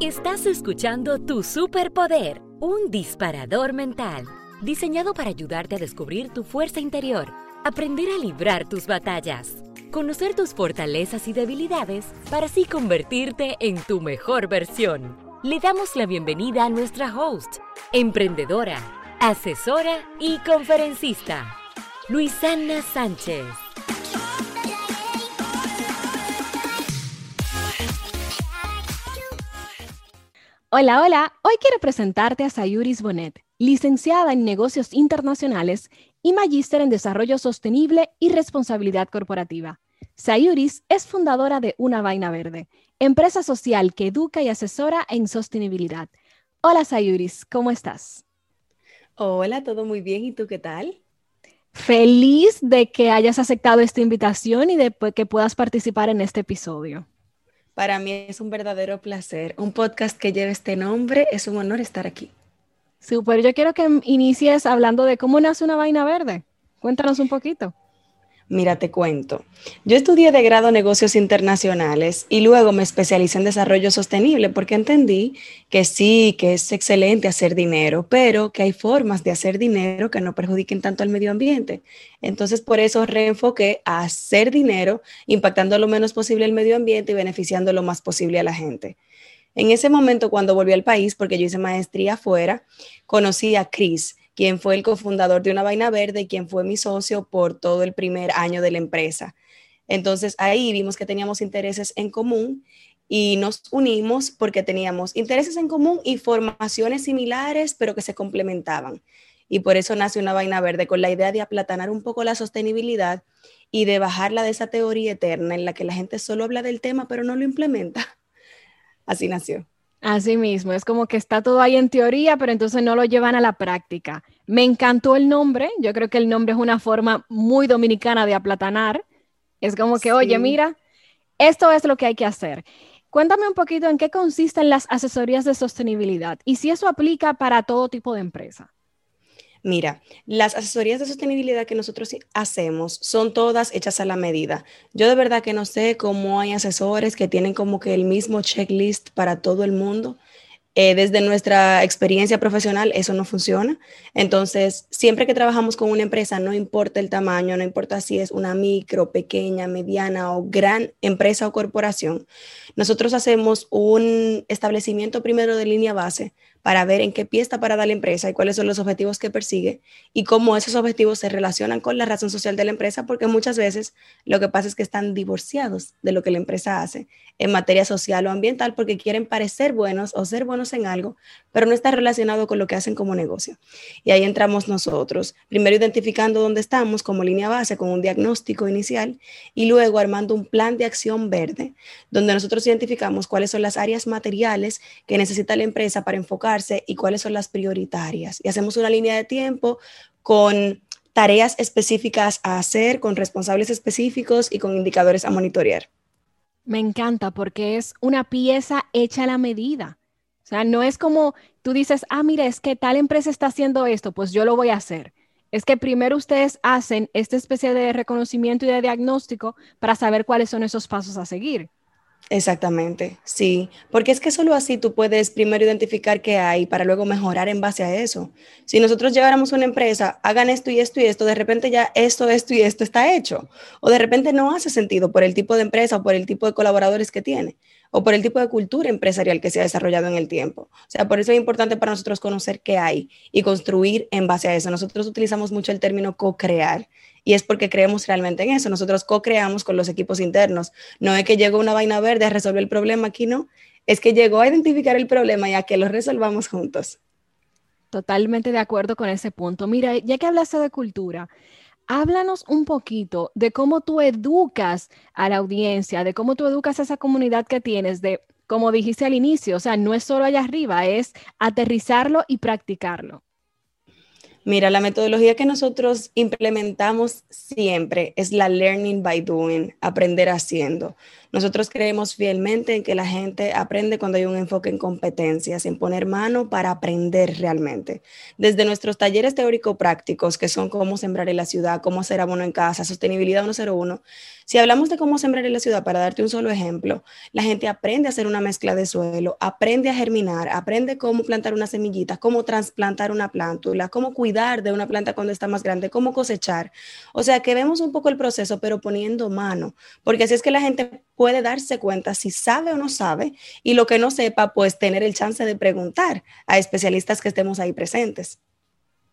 Estás escuchando Tu Superpoder, un disparador mental, diseñado para ayudarte a descubrir tu fuerza interior, aprender a librar tus batallas, conocer tus fortalezas y debilidades para así convertirte en tu mejor versión. Le damos la bienvenida a nuestra host, emprendedora, asesora y conferencista, Luisana Sánchez. Hola, hola. Hoy quiero presentarte a Sayuris Bonet, licenciada en negocios internacionales y magíster en desarrollo sostenible y responsabilidad corporativa. Sayuris es fundadora de Una Vaina Verde, empresa social que educa y asesora en sostenibilidad. Hola Sayuris, ¿cómo estás? Hola, todo muy bien. ¿Y tú qué tal? Feliz de que hayas aceptado esta invitación y de que puedas participar en este episodio. Para mí es un verdadero placer. Un podcast que lleve este nombre, es un honor estar aquí. Super, yo quiero que inicies hablando de cómo nace una vaina verde. Cuéntanos un poquito. Mira, te cuento. Yo estudié de grado negocios internacionales y luego me especialicé en desarrollo sostenible porque entendí que sí, que es excelente hacer dinero, pero que hay formas de hacer dinero que no perjudiquen tanto al medio ambiente. Entonces, por eso reenfoqué a hacer dinero impactando lo menos posible el medio ambiente y beneficiando lo más posible a la gente. En ese momento, cuando volví al país, porque yo hice maestría afuera, conocí a Chris quien fue el cofundador de Una Vaina Verde quien fue mi socio por todo el primer año de la empresa. Entonces ahí vimos que teníamos intereses en común y nos unimos porque teníamos intereses en común y formaciones similares, pero que se complementaban. Y por eso nace una vaina verde con la idea de aplatanar un poco la sostenibilidad y de bajarla de esa teoría eterna en la que la gente solo habla del tema, pero no lo implementa. Así nació. Así mismo, es como que está todo ahí en teoría, pero entonces no lo llevan a la práctica. Me encantó el nombre, yo creo que el nombre es una forma muy dominicana de aplatanar. Es como que, oye, mira, esto es lo que hay que hacer. Cuéntame un poquito en qué consisten las asesorías de sostenibilidad y si eso aplica para todo tipo de empresa. Mira, las asesorías de sostenibilidad que nosotros hacemos son todas hechas a la medida. Yo de verdad que no sé cómo hay asesores que tienen como que el mismo checklist para todo el mundo. Eh, desde nuestra experiencia profesional eso no funciona. Entonces, siempre que trabajamos con una empresa, no importa el tamaño, no importa si es una micro, pequeña, mediana o gran empresa o corporación, nosotros hacemos un establecimiento primero de línea base para ver en qué pie está parada la empresa y cuáles son los objetivos que persigue y cómo esos objetivos se relacionan con la razón social de la empresa, porque muchas veces lo que pasa es que están divorciados de lo que la empresa hace en materia social o ambiental porque quieren parecer buenos o ser buenos en algo, pero no está relacionado con lo que hacen como negocio. Y ahí entramos nosotros, primero identificando dónde estamos como línea base con un diagnóstico inicial y luego armando un plan de acción verde, donde nosotros identificamos cuáles son las áreas materiales que necesita la empresa para enfocar y cuáles son las prioritarias. Y hacemos una línea de tiempo con tareas específicas a hacer, con responsables específicos y con indicadores a monitorear. Me encanta porque es una pieza hecha a la medida. O sea, no es como tú dices, ah, mira, es que tal empresa está haciendo esto, pues yo lo voy a hacer. Es que primero ustedes hacen esta especie de reconocimiento y de diagnóstico para saber cuáles son esos pasos a seguir. Exactamente, sí, porque es que solo así tú puedes primero identificar qué hay para luego mejorar en base a eso. Si nosotros lleváramos una empresa, hagan esto y esto y esto, de repente ya esto, esto y esto está hecho, o de repente no hace sentido por el tipo de empresa o por el tipo de colaboradores que tiene o por el tipo de cultura empresarial que se ha desarrollado en el tiempo. O sea, por eso es importante para nosotros conocer qué hay y construir en base a eso. Nosotros utilizamos mucho el término co-crear y es porque creemos realmente en eso. Nosotros co-creamos con los equipos internos. No es que llegó una vaina verde a resolver el problema aquí, no. Es que llegó a identificar el problema y a que lo resolvamos juntos. Totalmente de acuerdo con ese punto. Mira, ya que hablaste de cultura, háblanos un poquito de cómo tú educas a la audiencia, de cómo tú educas a esa comunidad que tienes, de, como dijiste al inicio, o sea, no es solo allá arriba, es aterrizarlo y practicarlo. Mira, la metodología que nosotros implementamos siempre es la learning by doing, aprender haciendo. Nosotros creemos fielmente en que la gente aprende cuando hay un enfoque en competencias, en poner mano para aprender realmente. Desde nuestros talleres teórico-prácticos, que son cómo sembrar en la ciudad, cómo hacer abono en casa, sostenibilidad 101, Si hablamos de cómo sembrar en la ciudad, para darte un solo ejemplo, la gente aprende a hacer una mezcla de suelo, aprende a germinar, aprende cómo plantar una semillita, cómo trasplantar una plántula, cómo cuidar de una planta cuando está más grande, cómo cosechar. O sea, que vemos un poco el proceso, pero poniendo mano, porque así es que la gente puede darse cuenta si sabe o no sabe y lo que no sepa, pues tener el chance de preguntar a especialistas que estemos ahí presentes.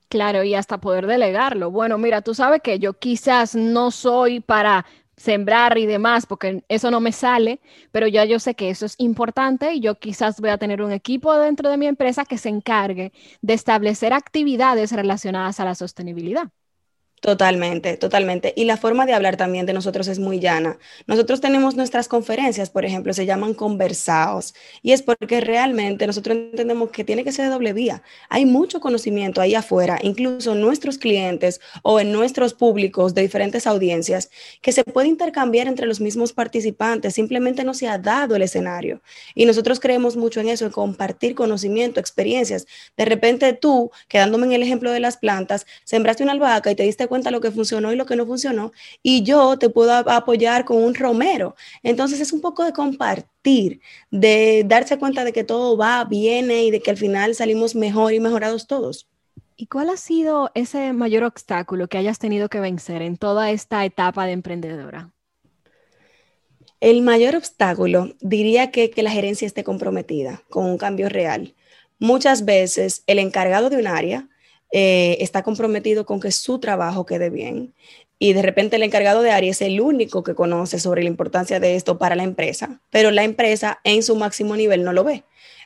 Claro, y hasta poder delegarlo. Bueno, mira, tú sabes que yo quizás no soy para sembrar y demás, porque eso no me sale, pero ya yo sé que eso es importante y yo quizás voy a tener un equipo dentro de mi empresa que se encargue de establecer actividades relacionadas a la sostenibilidad. Totalmente, totalmente. Y la forma de hablar también de nosotros es muy llana. Nosotros tenemos nuestras conferencias, por ejemplo, se llaman conversados. Y es porque realmente nosotros entendemos que tiene que ser de doble vía. Hay mucho conocimiento ahí afuera, incluso nuestros clientes o en nuestros públicos de diferentes audiencias, que se puede intercambiar entre los mismos participantes. Simplemente no se ha dado el escenario. Y nosotros creemos mucho en eso, en compartir conocimiento, experiencias. De repente tú, quedándome en el ejemplo de las plantas, sembraste una albahaca y te diste cuenta lo que funcionó y lo que no funcionó, y yo te puedo apoyar con un romero. Entonces es un poco de compartir, de darse cuenta de que todo va, viene y de que al final salimos mejor y mejorados todos. ¿Y cuál ha sido ese mayor obstáculo que hayas tenido que vencer en toda esta etapa de emprendedora? El mayor obstáculo diría que que la gerencia esté comprometida con un cambio real. Muchas veces el encargado de un área eh, está comprometido con que su trabajo quede bien. Y de repente el encargado de área es el único que conoce sobre la importancia de esto para la empresa, pero la empresa en su máximo nivel no lo ve.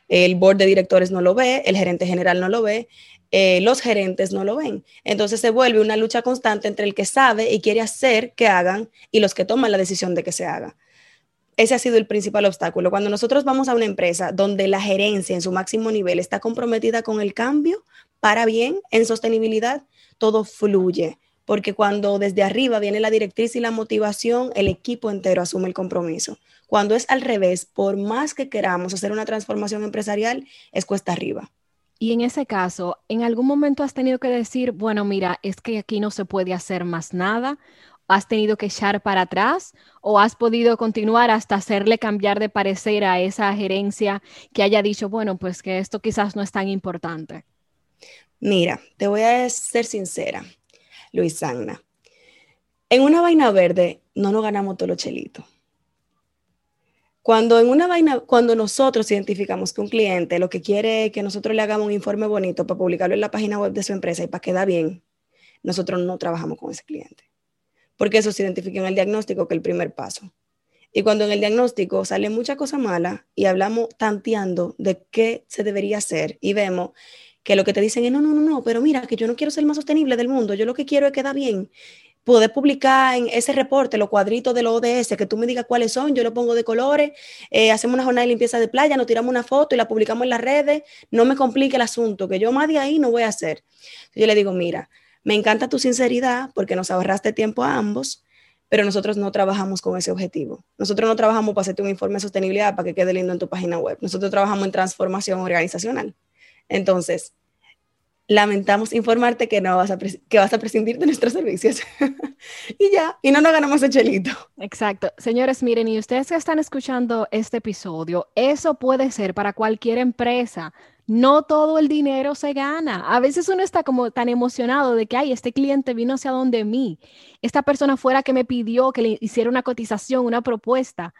El board de directores no lo ve, el gerente general no lo ve, eh, los gerentes no lo ven. Entonces se vuelve una lucha constante entre el que sabe y quiere hacer que hagan y los que toman la decisión de que se haga. Ese ha sido el principal obstáculo. Cuando nosotros vamos a una empresa donde la gerencia en su máximo nivel está comprometida con el cambio, para bien en sostenibilidad, todo fluye, porque cuando desde arriba viene la directriz y la motivación, el equipo entero asume el compromiso. Cuando es al revés, por más que queramos hacer una transformación empresarial, es cuesta arriba. Y en ese caso, ¿en algún momento has tenido que decir, bueno, mira, es que aquí no se puede hacer más nada? ¿Has tenido que echar para atrás o has podido continuar hasta hacerle cambiar de parecer a esa gerencia que haya dicho, bueno, pues que esto quizás no es tan importante? Mira, te voy a ser sincera, Luis Sagna. En una vaina verde no nos ganamos todos los chelitos. Cuando en una vaina, cuando nosotros identificamos que un cliente lo que quiere es que nosotros le hagamos un informe bonito para publicarlo en la página web de su empresa y para que da bien, nosotros no trabajamos con ese cliente. Porque eso se identifica en el diagnóstico que es el primer paso. Y cuando en el diagnóstico sale mucha cosa mala y hablamos tanteando de qué se debería hacer y vemos que lo que te dicen es, no, no, no, no, pero mira, que yo no quiero ser el más sostenible del mundo, yo lo que quiero es que da bien. Poder publicar en ese reporte los cuadritos de los ODS, que tú me digas cuáles son, yo lo pongo de colores, eh, hacemos una jornada de limpieza de playa, nos tiramos una foto y la publicamos en las redes, no me complique el asunto, que yo más de ahí no voy a hacer. Yo le digo, mira, me encanta tu sinceridad porque nos ahorraste tiempo a ambos, pero nosotros no trabajamos con ese objetivo. Nosotros no trabajamos para hacerte un informe de sostenibilidad para que quede lindo en tu página web. Nosotros trabajamos en transformación organizacional. Entonces, lamentamos informarte que no vas a, que vas a prescindir de nuestros servicios. y ya, y no nos ganamos el chelito. Exacto. Señores, miren, y ustedes que están escuchando este episodio, eso puede ser para cualquier empresa. No todo el dinero se gana. A veces uno está como tan emocionado de que, ay, este cliente vino hacia donde mí. Esta persona fuera que me pidió que le hiciera una cotización, una propuesta.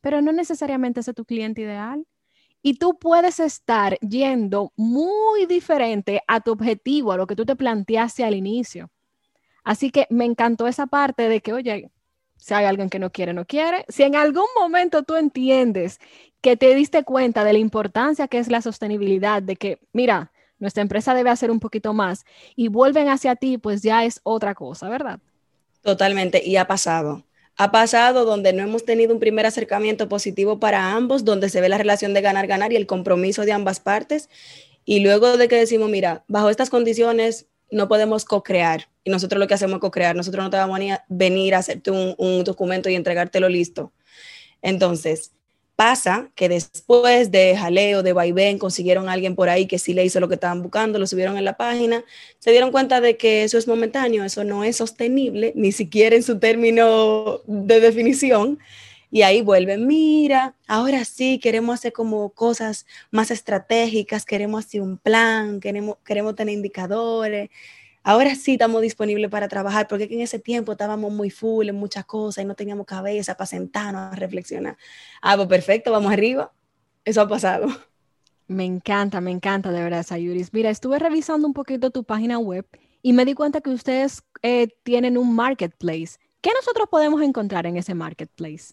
Pero no necesariamente es tu cliente ideal y tú puedes estar yendo muy diferente a tu objetivo, a lo que tú te planteaste al inicio. Así que me encantó esa parte de que, oye, si hay alguien que no quiere, no quiere. Si en algún momento tú entiendes que te diste cuenta de la importancia que es la sostenibilidad, de que, mira, nuestra empresa debe hacer un poquito más y vuelven hacia ti, pues ya es otra cosa, ¿verdad? Totalmente, y ha pasado ha pasado donde no hemos tenido un primer acercamiento positivo para ambos, donde se ve la relación de ganar-ganar y el compromiso de ambas partes. Y luego de que decimos, mira, bajo estas condiciones no podemos co-crear. Y nosotros lo que hacemos es co-crear. Nosotros no te vamos a venir a hacerte un, un documento y entregártelo listo. Entonces, Pasa que después de jaleo, de vaivén, consiguieron a alguien por ahí que sí le hizo lo que estaban buscando, lo subieron en la página, se dieron cuenta de que eso es momentáneo, eso no es sostenible, ni siquiera en su término de definición. Y ahí vuelven, mira, ahora sí queremos hacer como cosas más estratégicas, queremos hacer un plan, queremos, queremos tener indicadores ahora sí estamos disponibles para trabajar, porque en ese tiempo estábamos muy full en muchas cosas y no teníamos cabeza para sentarnos a reflexionar. Ah, pues perfecto, vamos arriba. Eso ha pasado. Me encanta, me encanta de verdad, Sayuris. Mira, estuve revisando un poquito tu página web y me di cuenta que ustedes eh, tienen un marketplace. ¿Qué nosotros podemos encontrar en ese marketplace?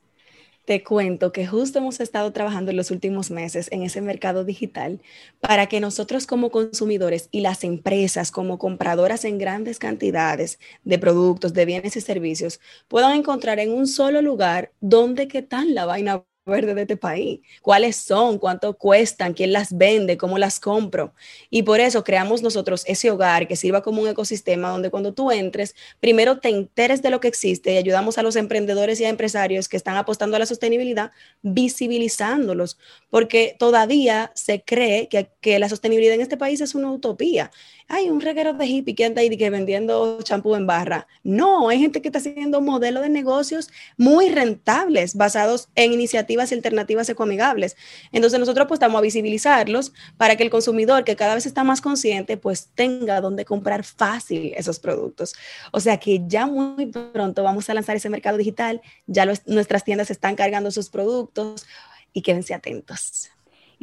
Te cuento que justo hemos estado trabajando en los últimos meses en ese mercado digital para que nosotros como consumidores y las empresas como compradoras en grandes cantidades de productos, de bienes y servicios puedan encontrar en un solo lugar dónde qué tal la vaina verde de este país, cuáles son, cuánto cuestan, quién las vende, cómo las compro. Y por eso creamos nosotros ese hogar que sirva como un ecosistema donde cuando tú entres, primero te enteres de lo que existe y ayudamos a los emprendedores y a empresarios que están apostando a la sostenibilidad, visibilizándolos, porque todavía se cree que, que la sostenibilidad en este país es una utopía hay un reguero de hippie que anda que vendiendo champú en barra. No, hay gente que está haciendo modelos de negocios muy rentables basados en iniciativas y alternativas ecoamigables. Entonces nosotros estamos a visibilizarlos para que el consumidor que cada vez está más consciente pues tenga donde comprar fácil esos productos. O sea que ya muy pronto vamos a lanzar ese mercado digital, ya nuestras tiendas están cargando sus productos y quédense atentos.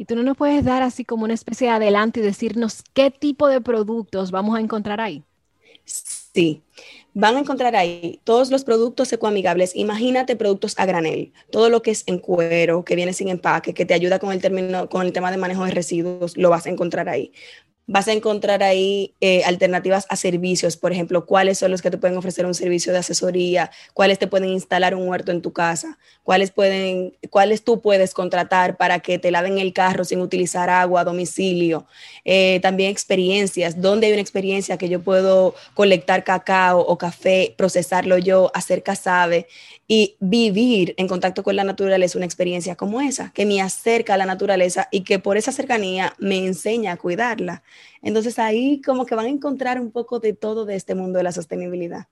Y tú no nos puedes dar así como una especie de adelanto y decirnos qué tipo de productos vamos a encontrar ahí. Sí, van a encontrar ahí todos los productos ecoamigables. Imagínate productos a granel, todo lo que es en cuero, que viene sin empaque, que te ayuda con el, término, con el tema de manejo de residuos, lo vas a encontrar ahí vas a encontrar ahí eh, alternativas a servicios, por ejemplo, cuáles son los que te pueden ofrecer un servicio de asesoría, cuáles te pueden instalar un huerto en tu casa, cuáles, pueden, cuáles tú puedes contratar para que te laven el carro sin utilizar agua a domicilio. Eh, también experiencias, dónde hay una experiencia que yo puedo colectar cacao o café, procesarlo yo, hacer casabe y vivir en contacto con la naturaleza, una experiencia como esa, que me acerca a la naturaleza y que por esa cercanía me enseña a cuidarla. Entonces ahí como que van a encontrar un poco de todo de este mundo de la sostenibilidad.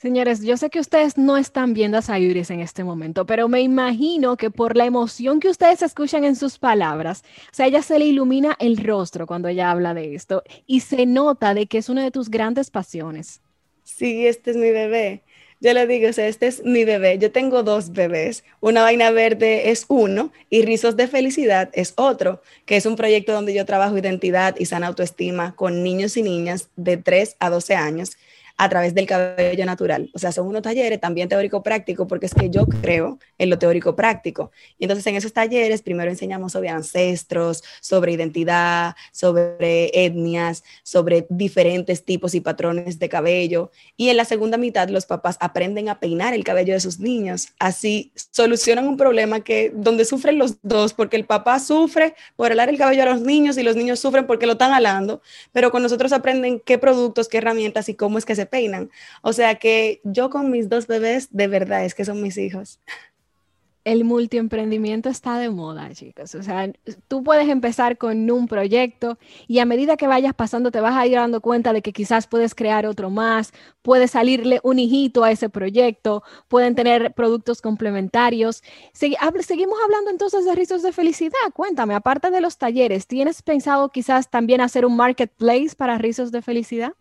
Señores, yo sé que ustedes no están viendo a Sayuris en este momento, pero me imagino que por la emoción que ustedes escuchan en sus palabras, o sea, ella se le ilumina el rostro cuando ella habla de esto y se nota de que es una de tus grandes pasiones. Sí, este es mi bebé. Yo le digo, o sea, este es mi bebé. Yo tengo dos bebés. Una vaina verde es uno y Rizos de Felicidad es otro, que es un proyecto donde yo trabajo identidad y sana autoestima con niños y niñas de 3 a 12 años a través del cabello natural. O sea, son unos talleres también teórico-práctico, porque es que yo creo en lo teórico-práctico. Y entonces en esos talleres primero enseñamos sobre ancestros, sobre identidad, sobre etnias, sobre diferentes tipos y patrones de cabello. Y en la segunda mitad los papás aprenden a peinar el cabello de sus niños. Así solucionan un problema que donde sufren los dos, porque el papá sufre por alar el cabello a los niños y los niños sufren porque lo están alando, pero con nosotros aprenden qué productos, qué herramientas y cómo es que se peinan. O sea que yo con mis dos bebés, de verdad es que son mis hijos. El multiemprendimiento está de moda, chicos. O sea, tú puedes empezar con un proyecto y a medida que vayas pasando te vas a ir dando cuenta de que quizás puedes crear otro más, puede salirle un hijito a ese proyecto, pueden tener productos complementarios. seguimos hablando entonces de rizos de felicidad. Cuéntame, aparte de los talleres, ¿tienes pensado quizás también hacer un marketplace para rizos de felicidad?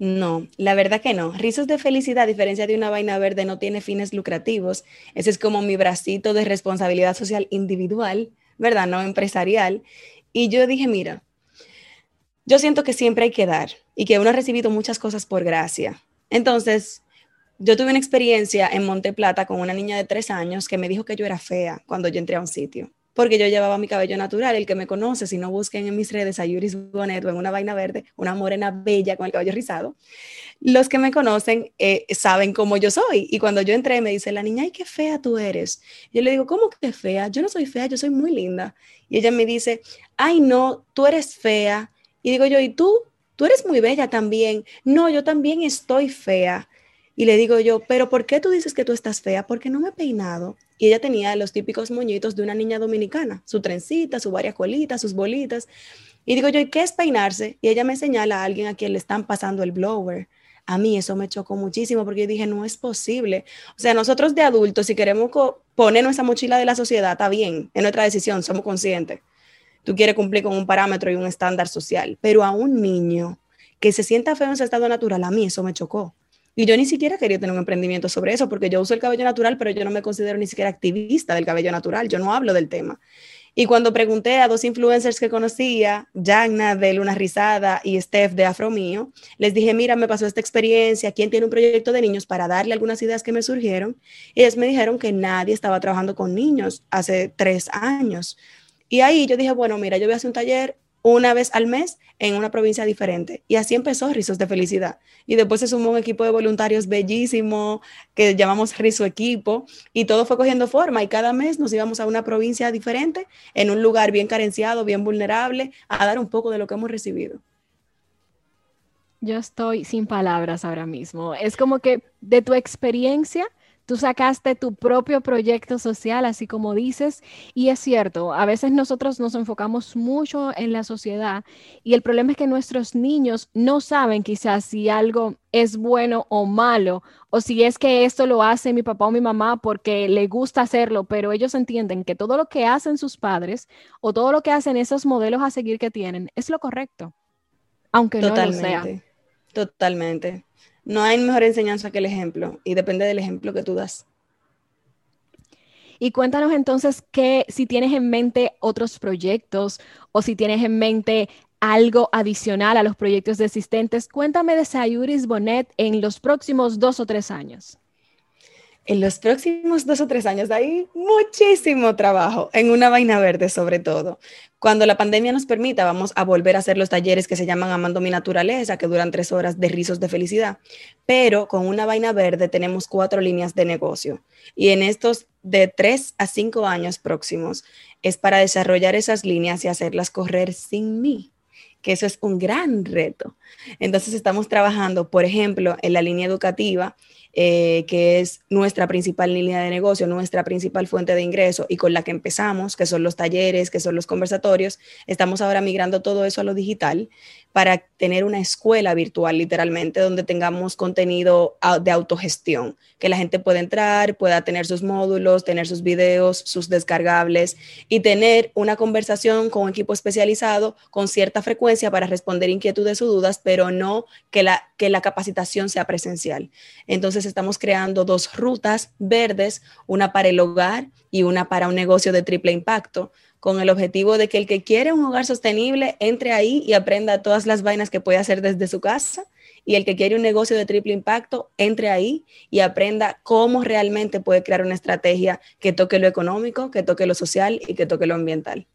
No, la verdad que no. Rizos de felicidad, a diferencia de una vaina verde, no tiene fines lucrativos. Ese es como mi bracito de responsabilidad social individual, ¿verdad? No empresarial. Y yo dije, mira, yo siento que siempre hay que dar y que uno ha recibido muchas cosas por gracia. Entonces, yo tuve una experiencia en Monte Plata con una niña de tres años que me dijo que yo era fea cuando yo entré a un sitio porque yo llevaba mi cabello natural. El que me conoce, si no busquen en mis redes a Yuris Bonet o en una vaina verde, una morena bella con el cabello rizado, los que me conocen eh, saben cómo yo soy. Y cuando yo entré, me dice la niña, ay, qué fea tú eres. Yo le digo, ¿cómo que fea? Yo no soy fea, yo soy muy linda. Y ella me dice, ay, no, tú eres fea. Y digo yo, ¿y tú? Tú eres muy bella también. No, yo también estoy fea. Y le digo yo, pero ¿por qué tú dices que tú estás fea? Porque no me he peinado. Y ella tenía los típicos moñitos de una niña dominicana, su trencita, su varias colitas, sus bolitas. Y digo yo, ¿y qué es peinarse? Y ella me señala a alguien a quien le están pasando el blower. A mí eso me chocó muchísimo porque yo dije, no es posible. O sea, nosotros de adultos, si queremos poner nuestra mochila de la sociedad, está bien, es nuestra decisión, somos conscientes. Tú quieres cumplir con un parámetro y un estándar social, pero a un niño que se sienta feo en su estado natural, a mí eso me chocó. Y yo ni siquiera quería tener un emprendimiento sobre eso, porque yo uso el cabello natural, pero yo no me considero ni siquiera activista del cabello natural, yo no hablo del tema. Y cuando pregunté a dos influencers que conocía, Jagna de Luna Rizada y Steph de Afro Mío, les dije, mira, me pasó esta experiencia, ¿quién tiene un proyecto de niños para darle algunas ideas que me surgieron? Y ellos me dijeron que nadie estaba trabajando con niños hace tres años. Y ahí yo dije, bueno, mira, yo voy a hacer un taller una vez al mes en una provincia diferente. Y así empezó Rizos de Felicidad. Y después se sumó un equipo de voluntarios bellísimo que llamamos Rizo Equipo y todo fue cogiendo forma y cada mes nos íbamos a una provincia diferente, en un lugar bien carenciado, bien vulnerable, a dar un poco de lo que hemos recibido. Yo estoy sin palabras ahora mismo. Es como que de tu experiencia Tú sacaste tu propio proyecto social, así como dices, y es cierto, a veces nosotros nos enfocamos mucho en la sociedad y el problema es que nuestros niños no saben quizás si algo es bueno o malo, o si es que esto lo hace mi papá o mi mamá porque le gusta hacerlo, pero ellos entienden que todo lo que hacen sus padres o todo lo que hacen esos modelos a seguir que tienen es lo correcto, aunque no lo sea. Totalmente. No hay mejor enseñanza que el ejemplo y depende del ejemplo que tú das. Y cuéntanos entonces que si tienes en mente otros proyectos o si tienes en mente algo adicional a los proyectos existentes, cuéntame de Sayuris Bonet en los próximos dos o tres años en los próximos dos o tres años hay muchísimo trabajo en una vaina verde sobre todo. Cuando la pandemia nos permita, vamos a volver a hacer los talleres que se llaman Amando mi Naturaleza, que duran tres horas de rizos de felicidad. Pero con una vaina verde tenemos cuatro líneas de negocio. Y en estos de tres a cinco años próximos es para desarrollar esas líneas y hacerlas correr sin mí que eso es un gran reto. Entonces estamos trabajando, por ejemplo, en la línea educativa eh, que es nuestra principal línea de negocio, nuestra principal fuente de ingreso y con la que empezamos, que son los talleres, que son los conversatorios, estamos ahora migrando todo eso a lo digital para tener una escuela virtual literalmente donde tengamos contenido de autogestión, que la gente pueda entrar, pueda tener sus módulos, tener sus videos, sus descargables y tener una conversación con un equipo especializado con cierta frecuencia para responder inquietudes o dudas, pero no que la, que la capacitación sea presencial. Entonces estamos creando dos rutas verdes, una para el hogar y una para un negocio de triple impacto con el objetivo de que el que quiere un hogar sostenible entre ahí y aprenda todas las vainas que puede hacer desde su casa y el que quiere un negocio de triple impacto entre ahí y aprenda cómo realmente puede crear una estrategia que toque lo económico, que toque lo social y que toque lo ambiental.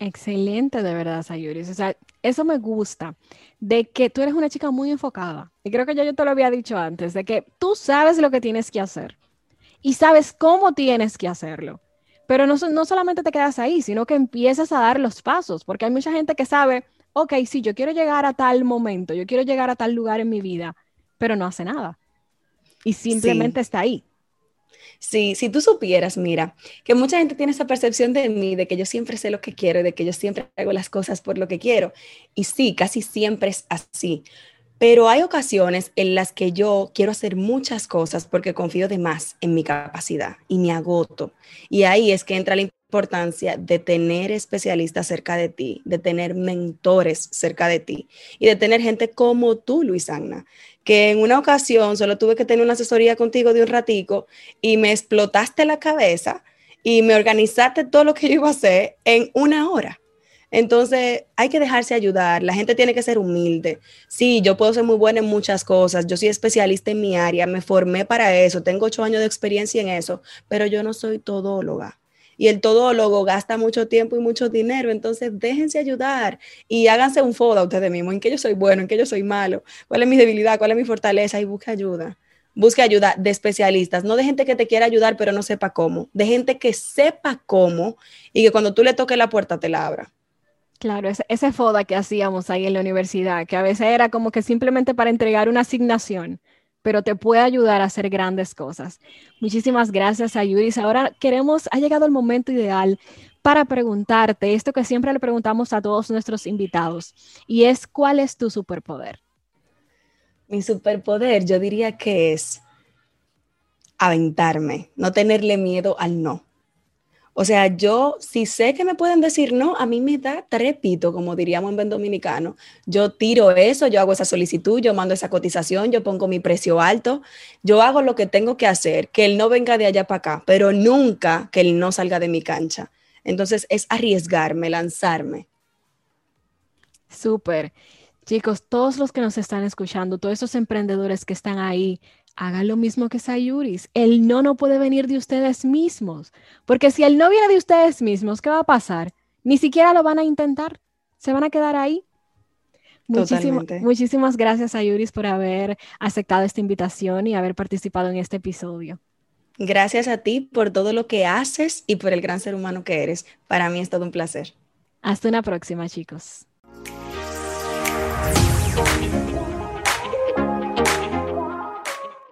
Excelente, de verdad, Sayuris. O sea, eso me gusta, de que tú eres una chica muy enfocada. Y creo que ya yo te lo había dicho antes, de que tú sabes lo que tienes que hacer y sabes cómo tienes que hacerlo. Pero no, no solamente te quedas ahí, sino que empiezas a dar los pasos, porque hay mucha gente que sabe, ok, sí, yo quiero llegar a tal momento, yo quiero llegar a tal lugar en mi vida, pero no hace nada. Y simplemente está ahí. Sí, si tú supieras, mira, que mucha gente tiene esa percepción de mí, de que yo siempre sé lo que quiero, de que yo siempre hago las cosas por lo que quiero. Y sí, casi siempre es así. Pero hay ocasiones en las que yo quiero hacer muchas cosas porque confío de más en mi capacidad y me agoto. Y ahí es que entra la importancia de tener especialistas cerca de ti, de tener mentores cerca de ti y de tener gente como tú, Luis Agna, que en una ocasión solo tuve que tener una asesoría contigo de un ratico y me explotaste la cabeza y me organizaste todo lo que yo iba a hacer en una hora. Entonces, hay que dejarse ayudar. La gente tiene que ser humilde. Sí, yo puedo ser muy buena en muchas cosas. Yo soy especialista en mi área, me formé para eso, tengo ocho años de experiencia en eso, pero yo no soy todóloga. Y el todólogo gasta mucho tiempo y mucho dinero. Entonces, déjense ayudar y háganse un foda ustedes mismos. En qué yo soy bueno, en qué yo soy malo, cuál es mi debilidad, cuál es mi fortaleza y busque ayuda busque ayuda de especialistas, no de gente que te quiera ayudar pero no sepa cómo, de gente que sepa cómo y que cuando tú le toques la puerta te la abra. Claro, ese, FODA que hacíamos ahí en la universidad, que a veces era como que simplemente para entregar una asignación, pero te puede ayudar a hacer grandes cosas. Muchísimas gracias a Yuris. Ahora queremos, ha llegado el momento ideal para preguntarte esto que siempre le preguntamos a todos nuestros invitados, y es, ¿cuál es tu superpoder? Mi superpoder, yo diría que es aventarme, no tenerle miedo al no. O sea, yo si sé que me pueden decir no, a mí me da trepito, como diríamos en buen dominicano. Yo tiro eso, yo hago esa solicitud, yo mando esa cotización, yo pongo mi precio alto, yo hago lo que tengo que hacer, que él no venga de allá para acá, pero nunca que él no salga de mi cancha. Entonces es arriesgarme, lanzarme. Súper. Chicos, todos los que nos están escuchando, todos esos emprendedores que están ahí hagan lo mismo que Sayuris. El no no puede venir de ustedes mismos, porque si el no viene de ustedes mismos, ¿qué va a pasar? Ni siquiera lo van a intentar, se van a quedar ahí. muchísimas gracias Sayuris por haber aceptado esta invitación y haber participado en este episodio. Gracias a ti por todo lo que haces y por el gran ser humano que eres. Para mí es todo un placer. Hasta una próxima, chicos.